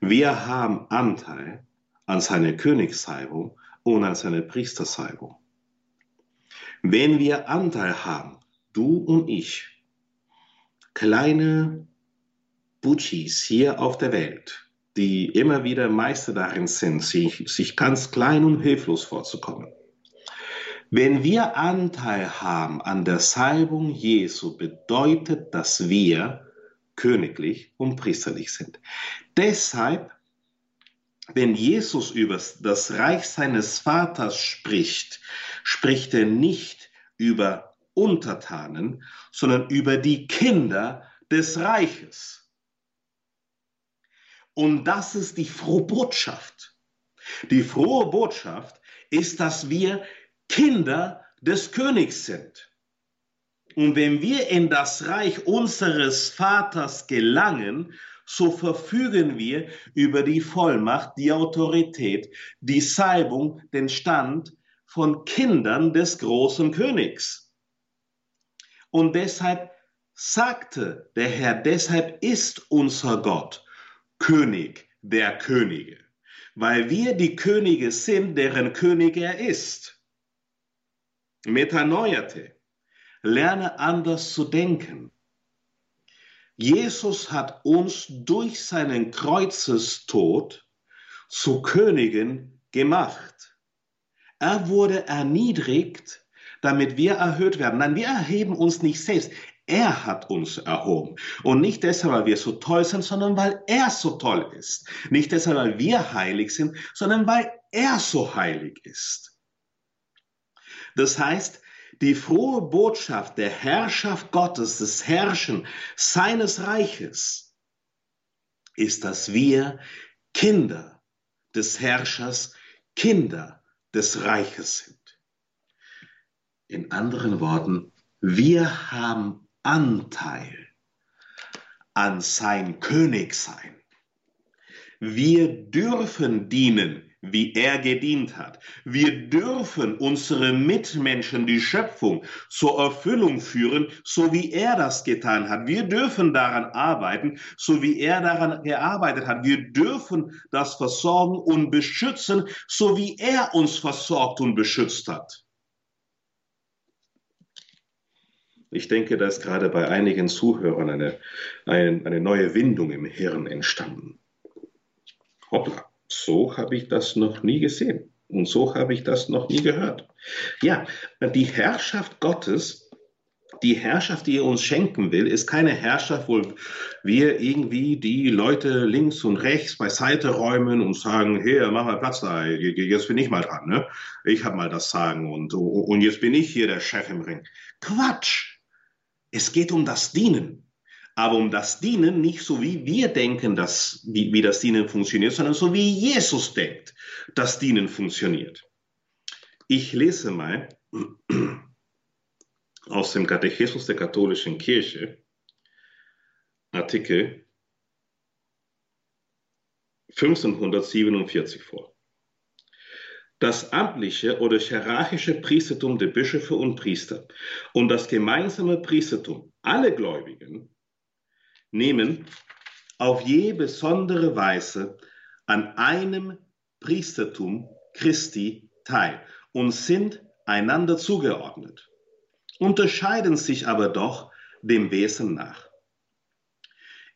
Wir haben Anteil an seiner Königssalbung und an seiner Priestersalbung. Wenn wir Anteil haben, du und ich, kleine Butchis hier auf der Welt, die immer wieder Meister darin sind, sich, sich ganz klein und hilflos vorzukommen. Wenn wir Anteil haben an der Salbung Jesu, bedeutet, dass wir königlich und priesterlich sind. Deshalb wenn Jesus über das Reich seines Vaters spricht, spricht er nicht über Untertanen, sondern über die Kinder des Reiches. Und das ist die frohe Botschaft. Die frohe Botschaft ist, dass wir Kinder des Königs sind. Und wenn wir in das Reich unseres Vaters gelangen, so verfügen wir über die Vollmacht, die Autorität, die Salbung, den Stand von Kindern des großen Königs. Und deshalb sagte der Herr, deshalb ist unser Gott König der Könige, weil wir die Könige sind, deren König er ist. Metanoiate, lerne anders zu denken. Jesus hat uns durch seinen Kreuzestod zu Königen gemacht. Er wurde erniedrigt, damit wir erhöht werden. Nein, wir erheben uns nicht selbst. Er hat uns erhoben. Und nicht deshalb, weil wir so toll sind, sondern weil er so toll ist. Nicht deshalb, weil wir heilig sind, sondern weil er so heilig ist. Das heißt, die frohe Botschaft der Herrschaft Gottes, des Herrschen seines Reiches, ist, dass wir Kinder des Herrschers, Kinder des Reiches sind. In anderen Worten, wir haben Anteil an sein Königsein. Wir dürfen dienen wie er gedient hat. Wir dürfen unsere Mitmenschen, die Schöpfung, zur Erfüllung führen, so wie er das getan hat. Wir dürfen daran arbeiten, so wie er daran gearbeitet hat. Wir dürfen das versorgen und beschützen, so wie er uns versorgt und beschützt hat. Ich denke, da ist gerade bei einigen Zuhörern eine, eine, eine neue Windung im Hirn entstanden. Hoppla so habe ich das noch nie gesehen und so habe ich das noch nie gehört. Ja, die Herrschaft Gottes, die Herrschaft, die er uns schenken will, ist keine Herrschaft, wo wir irgendwie die Leute links und rechts beiseite räumen und sagen, hey, mach mal Platz da, jetzt bin ich mal dran, ne? Ich habe mal das Sagen und, und jetzt bin ich hier der Chef im Ring. Quatsch! Es geht um das Dienen aber um das Dienen nicht so wie wir denken, dass, wie, wie das Dienen funktioniert, sondern so wie Jesus denkt, dass Dienen funktioniert. Ich lese mal aus dem Katechismus der katholischen Kirche, Artikel 1547 vor. Das amtliche oder hierarchische Priestertum der Bischöfe und Priester und das gemeinsame Priestertum aller Gläubigen nehmen auf je besondere Weise an einem Priestertum Christi teil und sind einander zugeordnet, unterscheiden sich aber doch dem Wesen nach.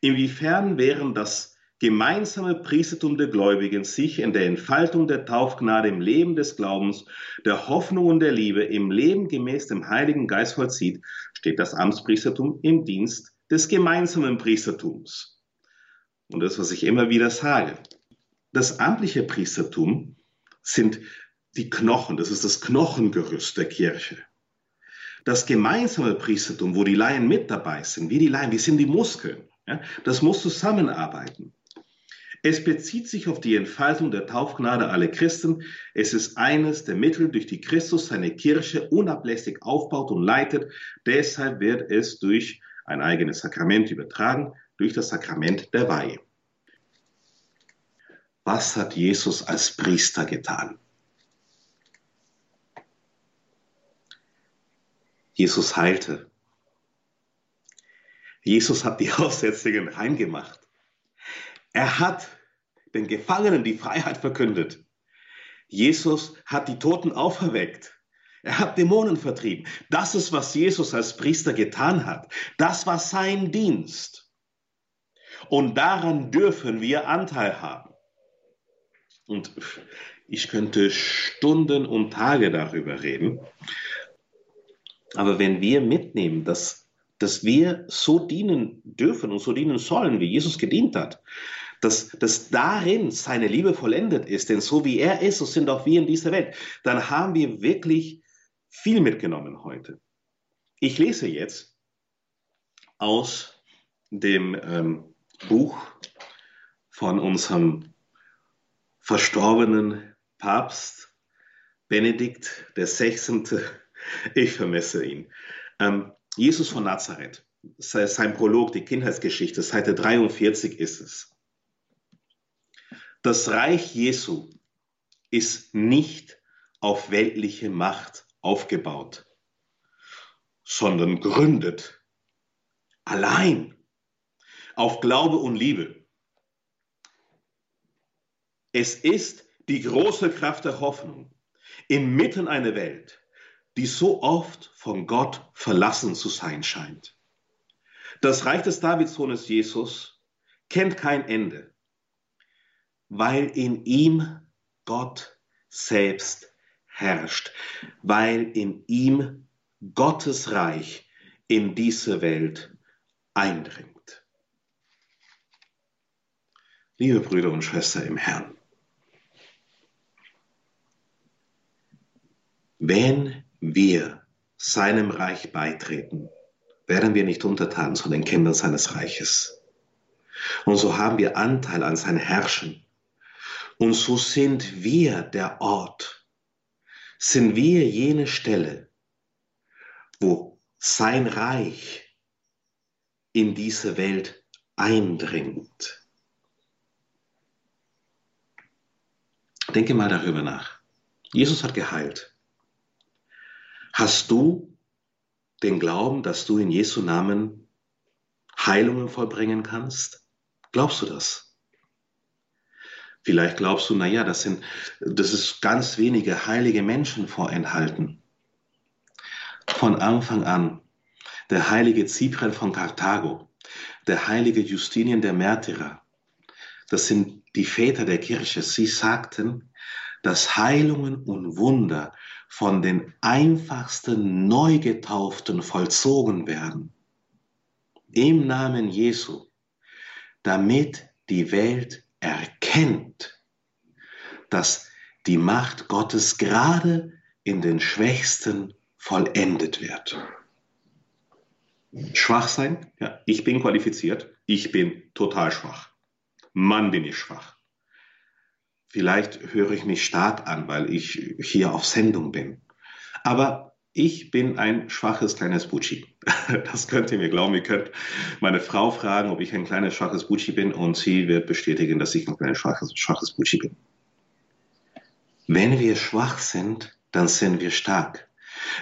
Inwiefern wären das gemeinsame Priestertum der Gläubigen sich in der Entfaltung der Taufgnade im Leben des Glaubens, der Hoffnung und der Liebe, im Leben gemäß dem Heiligen Geist vollzieht, steht das Amtspriestertum im Dienst des gemeinsamen Priestertums. Und das, was ich immer wieder sage. Das amtliche Priestertum sind die Knochen, das ist das Knochengerüst der Kirche. Das gemeinsame Priestertum, wo die Laien mit dabei sind, wie die Laien, wie sind die Muskeln, ja, das muss zusammenarbeiten. Es bezieht sich auf die Entfaltung der Taufgnade aller Christen. Es ist eines der Mittel, durch die Christus seine Kirche unablässig aufbaut und leitet. Deshalb wird es durch ein eigenes Sakrament übertragen, durch das Sakrament der Weihe. Was hat Jesus als Priester getan? Jesus heilte. Jesus hat die <laughs> Aussätzigen heimgemacht. Er hat den Gefangenen die Freiheit verkündet. Jesus hat die Toten auferweckt. Er hat Dämonen vertrieben. Das ist, was Jesus als Priester getan hat. Das war sein Dienst. Und daran dürfen wir Anteil haben. Und ich könnte Stunden und Tage darüber reden. Aber wenn wir mitnehmen, dass, dass wir so dienen dürfen und so dienen sollen, wie Jesus gedient hat, dass, dass darin seine Liebe vollendet ist, denn so wie er ist, so sind auch wir in dieser Welt, dann haben wir wirklich viel mitgenommen heute. Ich lese jetzt aus dem ähm, Buch von unserem verstorbenen Papst Benedikt XVI. Ich vermisse ihn. Ähm, Jesus von Nazareth, sein Prolog, die Kindheitsgeschichte, Seite 43 ist es. Das Reich Jesu ist nicht auf weltliche Macht aufgebaut, sondern gründet allein auf Glaube und Liebe. Es ist die große Kraft der Hoffnung inmitten einer Welt, die so oft von Gott verlassen zu sein scheint. Das Reich des Davidssohnes Jesus kennt kein Ende weil in ihm Gott selbst herrscht, weil in ihm Gottes Reich in diese Welt eindringt. Liebe Brüder und Schwestern im Herrn, wenn wir seinem Reich beitreten, werden wir nicht untertan zu den Kindern seines Reiches. Und so haben wir Anteil an sein Herrschen und so sind wir der Ort, sind wir jene Stelle, wo sein Reich in diese Welt eindringt. Denke mal darüber nach. Jesus hat geheilt. Hast du den Glauben, dass du in Jesu Namen Heilungen vollbringen kannst? Glaubst du das? Vielleicht glaubst du, naja, das sind, das ist ganz wenige heilige Menschen vorenthalten. Von Anfang an. Der heilige Cyprian von Karthago, der heilige Justinien der Märtyrer, das sind die Väter der Kirche. Sie sagten, dass Heilungen und Wunder von den einfachsten Neugetauften vollzogen werden. Im Namen Jesu, damit die Welt erkennt, dass die Macht Gottes gerade in den Schwächsten vollendet wird. Schwach sein? Ja, ich bin qualifiziert. Ich bin total schwach. Mann, bin ich schwach. Vielleicht höre ich mich stark an, weil ich hier auf Sendung bin. Aber ich bin ein schwaches kleines Bucci. <laughs> Das könnt ihr mir glauben. Ihr könnt meine Frau fragen, ob ich ein kleines schwaches Bucci bin und sie wird bestätigen, dass ich ein kleines schwaches, schwaches Bucci bin. Wenn wir schwach sind, dann sind wir stark.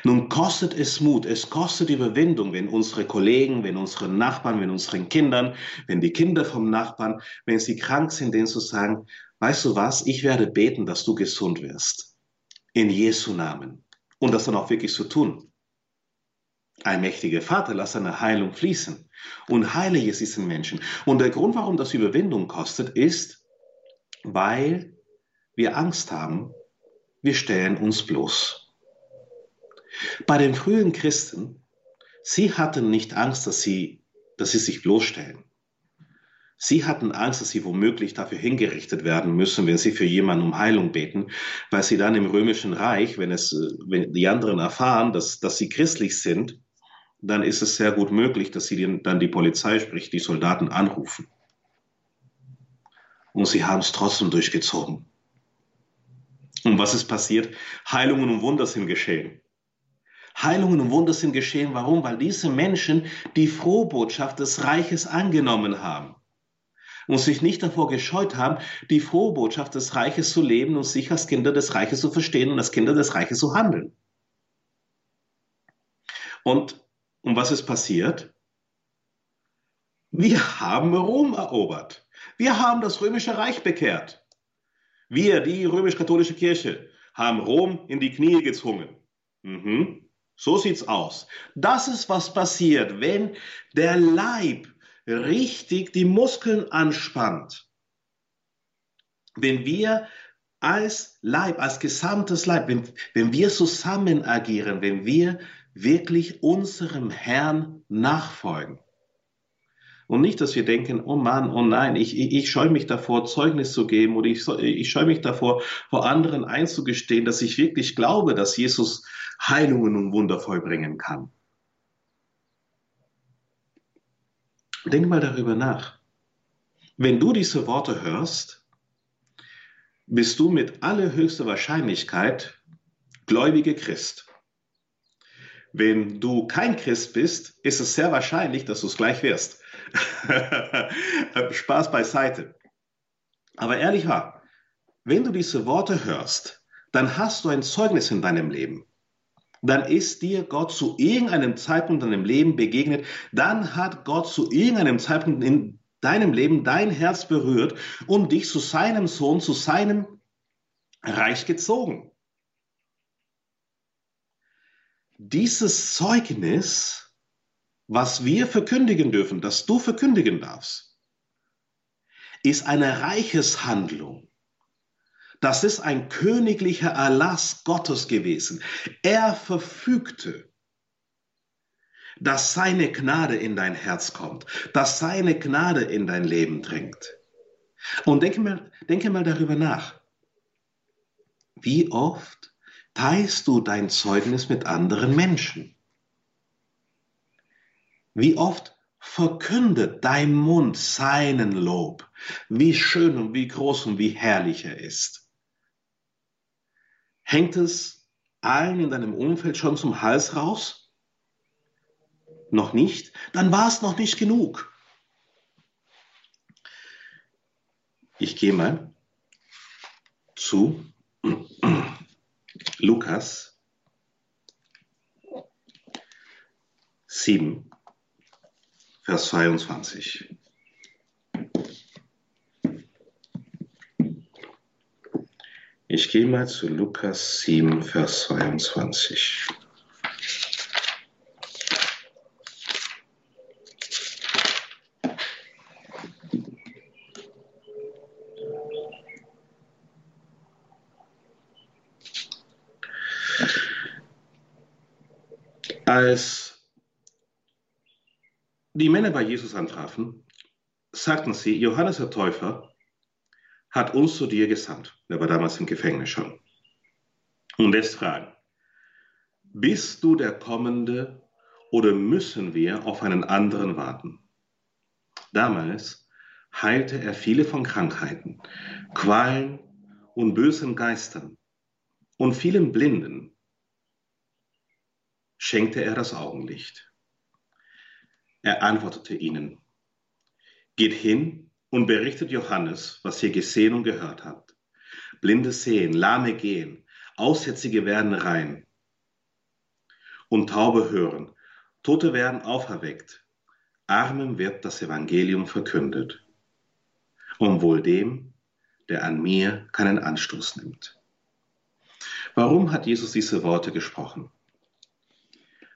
Nun kostet es Mut, es kostet Überwindung, wenn unsere Kollegen, wenn unsere Nachbarn, wenn unseren Kindern, wenn die Kinder vom Nachbarn, wenn sie krank sind, denen zu sagen, weißt du was, ich werde beten, dass du gesund wirst. In Jesu Namen. Und das dann auch wirklich zu tun. Ein mächtiger Vater, lass seine Heilung fließen und heile jetzt diesen Menschen. Und der Grund, warum das Überwindung kostet, ist, weil wir Angst haben, wir stellen uns bloß. Bei den frühen Christen, sie hatten nicht Angst, dass sie, dass sie sich bloßstellen. Sie hatten Angst, dass sie womöglich dafür hingerichtet werden müssen, wenn sie für jemanden um Heilung beten, weil sie dann im römischen Reich, wenn es, wenn die anderen erfahren, dass, dass sie christlich sind, dann ist es sehr gut möglich, dass sie dann die Polizei, sprich die Soldaten, anrufen. Und sie haben es trotzdem durchgezogen. Und was ist passiert? Heilungen und Wunder sind geschehen. Heilungen und Wunder sind geschehen. Warum? Weil diese Menschen die Frohbotschaft des Reiches angenommen haben und sich nicht davor gescheut haben, die frohe Botschaft des Reiches zu leben und sich als Kinder des Reiches zu verstehen und als Kinder des Reiches zu handeln. Und um was ist passiert? Wir haben Rom erobert. Wir haben das römische Reich bekehrt. Wir, die römisch-katholische Kirche, haben Rom in die Knie gezwungen. Mhm. So sieht's aus. Das ist, was passiert, wenn der Leib richtig die Muskeln anspannt, wenn wir als Leib, als gesamtes Leib, wenn, wenn wir zusammen agieren, wenn wir wirklich unserem Herrn nachfolgen. Und nicht, dass wir denken, oh Mann, oh nein, ich, ich, ich scheue mich davor, Zeugnis zu geben oder ich, ich scheue mich davor, vor anderen einzugestehen, dass ich wirklich glaube, dass Jesus Heilungen und Wunder vollbringen kann. Denk mal darüber nach. Wenn du diese Worte hörst, bist du mit allerhöchster Wahrscheinlichkeit gläubige Christ. Wenn du kein Christ bist, ist es sehr wahrscheinlich, dass du es gleich wirst. <laughs> Spaß beiseite. Aber ehrlich wahr, wenn du diese Worte hörst, dann hast du ein Zeugnis in deinem Leben dann ist dir Gott zu irgendeinem Zeitpunkt in deinem Leben begegnet, dann hat Gott zu irgendeinem Zeitpunkt in deinem Leben dein Herz berührt und dich zu seinem Sohn, zu seinem Reich gezogen. Dieses Zeugnis, was wir verkündigen dürfen, das du verkündigen darfst, ist eine Reicheshandlung das ist ein königlicher Erlass Gottes gewesen. Er verfügte, dass seine Gnade in dein Herz kommt, dass seine Gnade in dein Leben dringt. Und denke mal, denke mal darüber nach. Wie oft teilst du dein Zeugnis mit anderen Menschen? Wie oft verkündet dein Mund seinen Lob, wie schön und wie groß und wie herrlich er ist? Hängt es allen in deinem Umfeld schon zum Hals raus? Noch nicht? Dann war es noch nicht genug. Ich gehe mal zu <clears throat> Lukas 7, Vers 22. Ich gehe mal zu Lukas 7, Vers 22. Als die Männer bei Jesus antrafen, sagten sie, Johannes der Täufer hat uns zu dir gesandt. Er war damals im Gefängnis schon. Und jetzt fragen, bist du der Kommende oder müssen wir auf einen anderen warten? Damals heilte er viele von Krankheiten, Qualen und bösen Geistern und vielen Blinden. schenkte er das Augenlicht. Er antwortete ihnen, Geht hin und berichtet Johannes, was ihr gesehen und gehört habt. Blinde sehen, Lahme gehen, Aussätzige werden rein und Taube hören, Tote werden auferweckt, Armen wird das Evangelium verkündet. Und wohl dem, der an mir keinen Anstoß nimmt. Warum hat Jesus diese Worte gesprochen?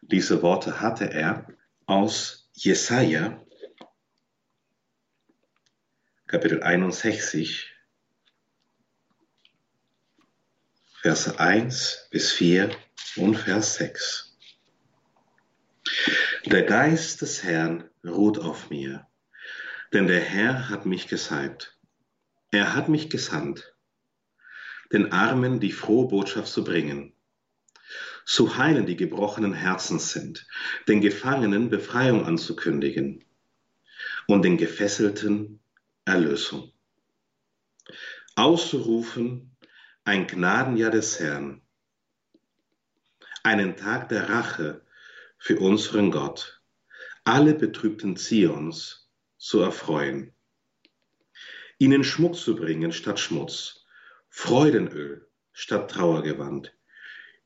Diese Worte hatte er aus Jesaja, Kapitel 61, Verse 1 bis 4 und Vers 6. Der Geist des Herrn ruht auf mir, denn der Herr hat mich gesalbt. Er hat mich gesandt, den Armen die frohe Botschaft zu bringen, zu heilen, die gebrochenen Herzens sind, den Gefangenen Befreiung anzukündigen und den Gefesselten Erlösung. Auszurufen ein Gnadenjahr des Herrn, einen Tag der Rache für unseren Gott, alle betrübten Zions zu erfreuen, ihnen Schmuck zu bringen statt Schmutz, Freudenöl statt Trauergewand,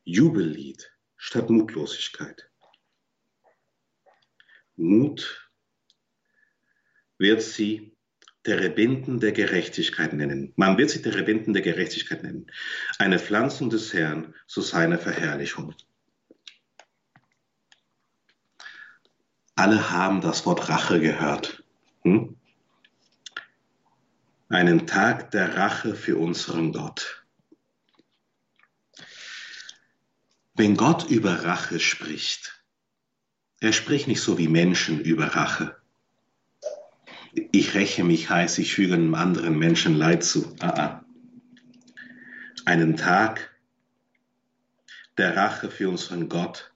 Jubellied statt Mutlosigkeit. Mut wird sie Terebinden der Gerechtigkeit nennen. Man wird sie Terebinden der Gerechtigkeit nennen. Eine Pflanzung des Herrn zu seiner Verherrlichung. Alle haben das Wort Rache gehört. Hm? Einen Tag der Rache für unseren Gott. Wenn Gott über Rache spricht, er spricht nicht so wie Menschen über Rache. Ich räche mich heiß, ich füge einem anderen Menschen Leid zu. Ah, ah. Einen Tag der Rache für unseren Gott,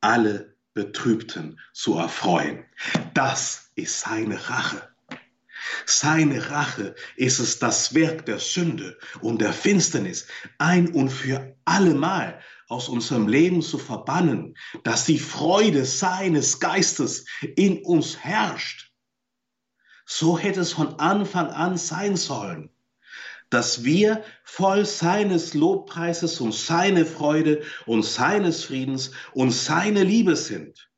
alle Betrübten zu erfreuen. Das ist seine Rache. Seine Rache ist es das Werk der Sünde und der Finsternis ein und für allemal aus unserem Leben zu verbannen, dass die Freude seines Geistes in uns herrscht. So hätte es von Anfang an sein sollen, dass wir voll seines Lobpreises und seine Freude und seines Friedens und seine Liebe sind.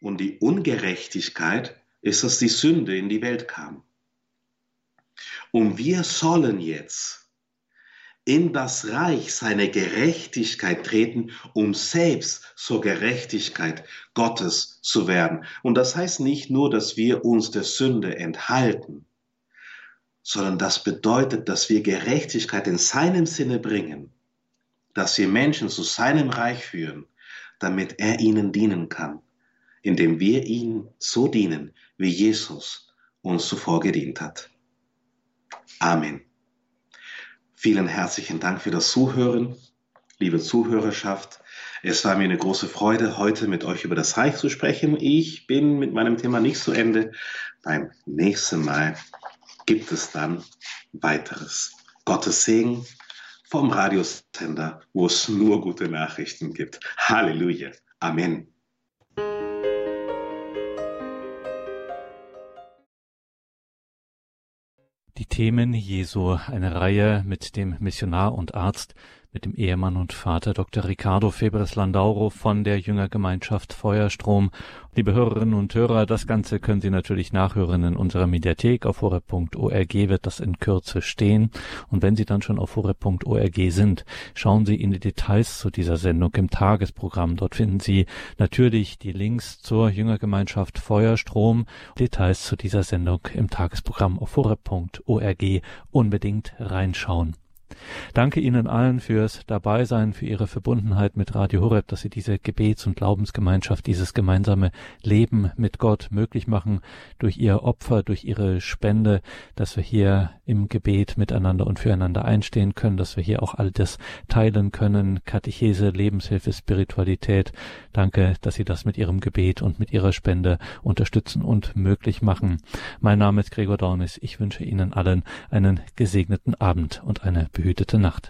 Und die Ungerechtigkeit ist, dass die Sünde in die Welt kam. Und wir sollen jetzt in das Reich seiner Gerechtigkeit treten, um selbst zur Gerechtigkeit Gottes zu werden. Und das heißt nicht nur, dass wir uns der Sünde enthalten, sondern das bedeutet, dass wir Gerechtigkeit in seinem Sinne bringen, dass wir Menschen zu seinem Reich führen, damit er ihnen dienen kann, indem wir ihm so dienen, wie Jesus uns zuvor gedient hat. Amen. Vielen herzlichen Dank für das Zuhören, liebe Zuhörerschaft. Es war mir eine große Freude, heute mit euch über das Reich zu sprechen. Ich bin mit meinem Thema nicht zu Ende. Beim nächsten Mal gibt es dann weiteres. Gottes Segen vom Radiosender, wo es nur gute Nachrichten gibt. Halleluja. Amen. Themen. Jesu, eine Reihe mit dem Missionar und Arzt, mit dem Ehemann und Vater Dr. Ricardo Febres Landauro von der Jüngergemeinschaft Feuerstrom. Liebe Hörerinnen und Hörer, das Ganze können Sie natürlich nachhören in unserer Mediathek. Auf horeb.org wird das in Kürze stehen. Und wenn Sie dann schon auf horeb.org sind, schauen Sie in die Details zu dieser Sendung im Tagesprogramm. Dort finden Sie natürlich die Links zur Jüngergemeinschaft Feuerstrom, Details zu dieser Sendung im Tagesprogramm auf horeb.org unbedingt reinschauen. Danke Ihnen allen fürs Dabeisein, für Ihre Verbundenheit mit Radio Horeb, dass Sie diese Gebets- und Glaubensgemeinschaft, dieses gemeinsame Leben mit Gott möglich machen durch Ihr Opfer, durch Ihre Spende, dass wir hier im Gebet miteinander und füreinander einstehen können, dass wir hier auch all das teilen können, Katechese, Lebenshilfe, Spiritualität. Danke, dass Sie das mit Ihrem Gebet und mit Ihrer Spende unterstützen und möglich machen. Mein Name ist Gregor Dornis. Ich wünsche Ihnen allen einen gesegneten Abend und eine behütete Nacht.